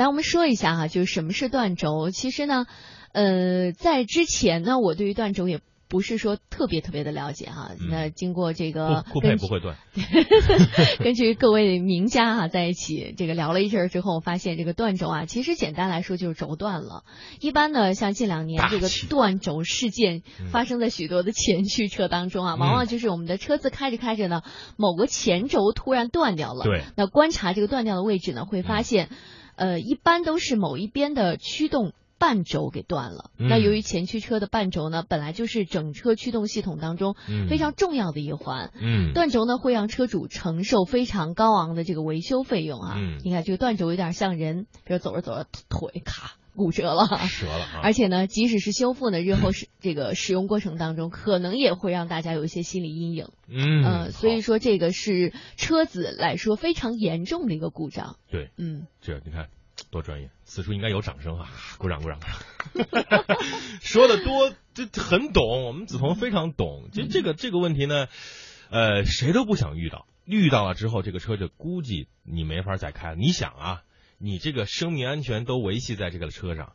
来，我们说一下哈，就是什么是断轴。其实呢，呃，在之前呢，我对于断轴也不是说特别特别的了解哈。那经过这个酷配不会断，根据各位名家哈在一起这个聊了一阵之后，发现这个断轴啊，其实简单来说就是轴断了。一般呢，像近两年这个断轴事件发生在许多的前驱车当中啊，往往就是我们的车子开着开着呢，某个前轴突然断掉了。对。那观察这个断掉的位置呢，会发现。呃，一般都是某一边的驱动半轴给断了。那由于前驱车的半轴呢，本来就是整车驱动系统当中非常重要的一环。嗯，断轴呢会让车主承受非常高昂的这个维修费用啊。嗯，你看这个断轴有点像人，比如走着走着腿卡骨折了，折了。而且呢，即使是修复呢，日后使这个使用过程当中，可能也会让大家有一些心理阴影。嗯，所以说这个是车子来说非常严重的一个故障。对，嗯，这你看。多专业，此处应该有掌声啊！鼓掌鼓掌！说的多，这很懂，我们梓潼非常懂。其实这个这个问题呢，呃，谁都不想遇到，遇到了之后，这个车就估计你没法再开。你想啊，你这个生命安全都维系在这个车上，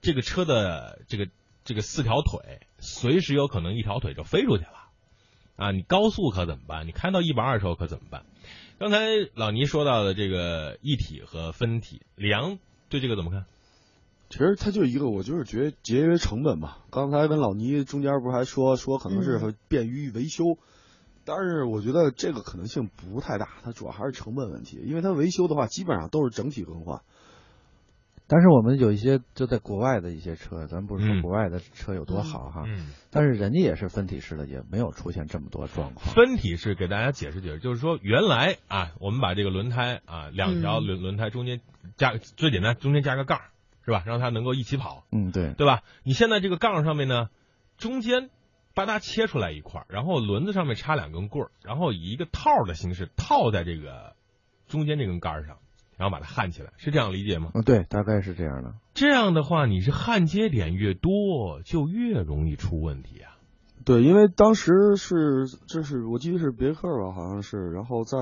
这个车的这个这个四条腿，随时有可能一条腿就飞出去了啊！你高速可怎么办？你开到一百二的时候可怎么办？刚才老倪说到的这个一体和分体，李阳对这个怎么看？其实它就一个，我就是觉得节约成本嘛。刚才跟老倪中间不是还说说可能是便于维修，但是我觉得这个可能性不太大，它主要还是成本问题，因为它维修的话基本上都是整体更换。但是我们有一些就在国外的一些车，咱不是说国外的车有多好哈，但是人家也是分体式的，也没有出现这么多状况。分体式给大家解释解释，就是说原来啊，我们把这个轮胎啊，两条轮轮胎中间加最简单，中间加个杠，是吧？让它能够一起跑。嗯，对，对吧？你现在这个杠上面呢，中间把它切出来一块，然后轮子上面插两根棍儿，然后以一个套的形式套在这个中间这根杆上。然后把它焊起来，是这样理解吗？嗯，对，大概是这样的。这样的话，你是焊接点越多，就越容易出问题啊。对，因为当时是这是我记得是别克吧，好像是，然后在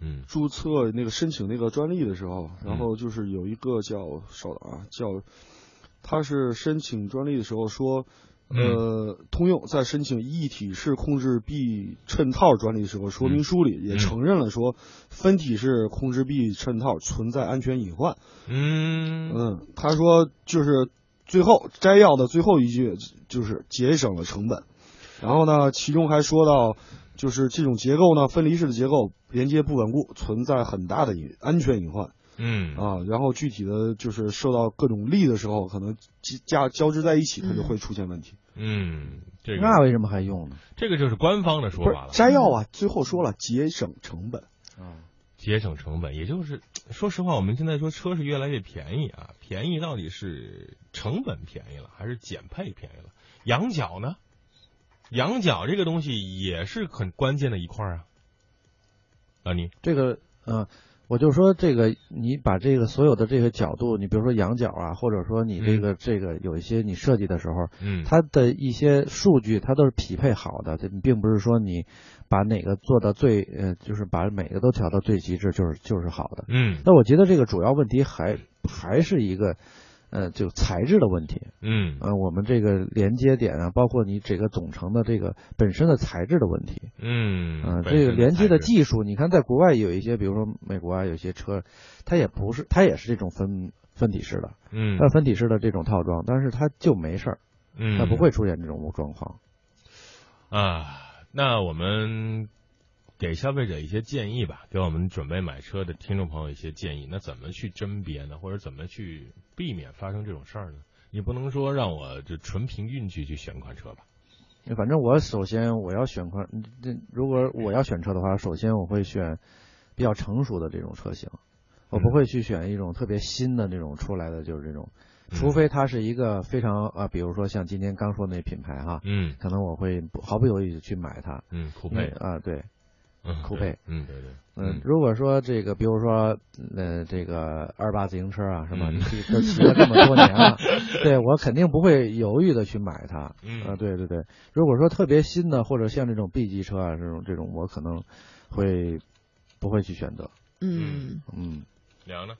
嗯注册那个申请那个专利的时候，然后就是有一个叫稍等啊，叫他是申请专利的时候说。呃，通用在申请一体式控制臂衬套专利的时候，说明书里也承认了说分体式控制臂衬套存在安全隐患。嗯嗯，他说就是最后摘要的最后一句就是节省了成本，然后呢，其中还说到就是这种结构呢，分离式的结构连接不稳固，存在很大的隐安全隐患。嗯啊，然后具体的就是受到各种力的时候，可能加交织在一起，它就会出现问题。嗯，这个那为什么还用呢？这个就是官方的说法了。摘要啊，最后说了节省成本啊，节省成本，也就是说实话，我们现在说车是越来越便宜啊，便宜到底是成本便宜了，还是减配便宜了？羊角呢？羊角这个东西也是很关键的一块啊。啊，你这个嗯。我就说这个，你把这个所有的这个角度，你比如说仰角啊，或者说你这个这个有一些你设计的时候，嗯，它的一些数据它都是匹配好的，这并不是说你把哪个做到最呃，就是把每个都调到最极致就是就是好的，嗯，那我觉得这个主要问题还还是一个。呃，就材质的问题，嗯，呃，我们这个连接点啊，包括你这个总成的这个本身的材质的问题，嗯，啊，这个连接的技术，你看在国外有一些，比如说美国啊，有些车，它也不是，它也是这种分分体式的，嗯，它分体式的这种套装，但是它就没事儿，嗯，它不会出现这种状况，啊，那我们。给消费者一些建议吧，给我们准备买车的听众朋友一些建议。那怎么去甄别呢？或者怎么去避免发生这种事儿呢？你不能说让我就纯凭运气去选款车吧？反正我首先我要选款，这如果我要选车的话，首先我会选比较成熟的这种车型，我不会去选一种特别新的那种出来的，就是这种，除非它是一个非常啊，比如说像今天刚说那品牌哈，嗯，可能我会毫不犹豫的去买它，嗯，酷配啊，对。酷配，嗯，对对，嗯，如果说这个，比如说，呃，这个二八自行车啊，是吧？你都骑了这么多年了，对我肯定不会犹豫的去买它，嗯，对对对。如果说特别新的，或者像这种 B 级车啊，这种这种，我可能会不会去选择，嗯嗯。凉呢？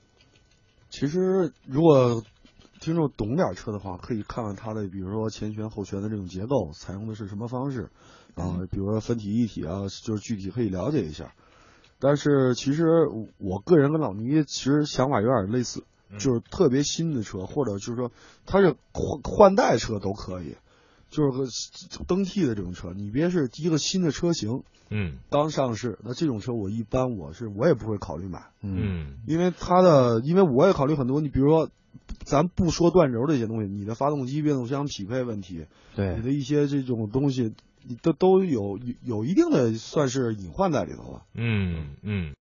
其其实如果听众懂点车的话，可以看看它的，比如说前悬后悬的这种结构，采用的是什么方式，啊，比如说分体一体啊，就是具体可以了解一下。但是其实我个人跟老倪其实想法有点类似，就是特别新的车，或者就是说它是换换代车都可以，就是个登替的这种车，你别是一个新的车型，嗯，刚上市，那这种车我一般我是我也不会考虑买，嗯，因为它的，因为我也考虑很多，你比如说，咱不说断轴这些东西，你的发动机变速箱匹配问题，对你的一些这种东西，你都都有有一定的算是隐患在里头了。嗯嗯。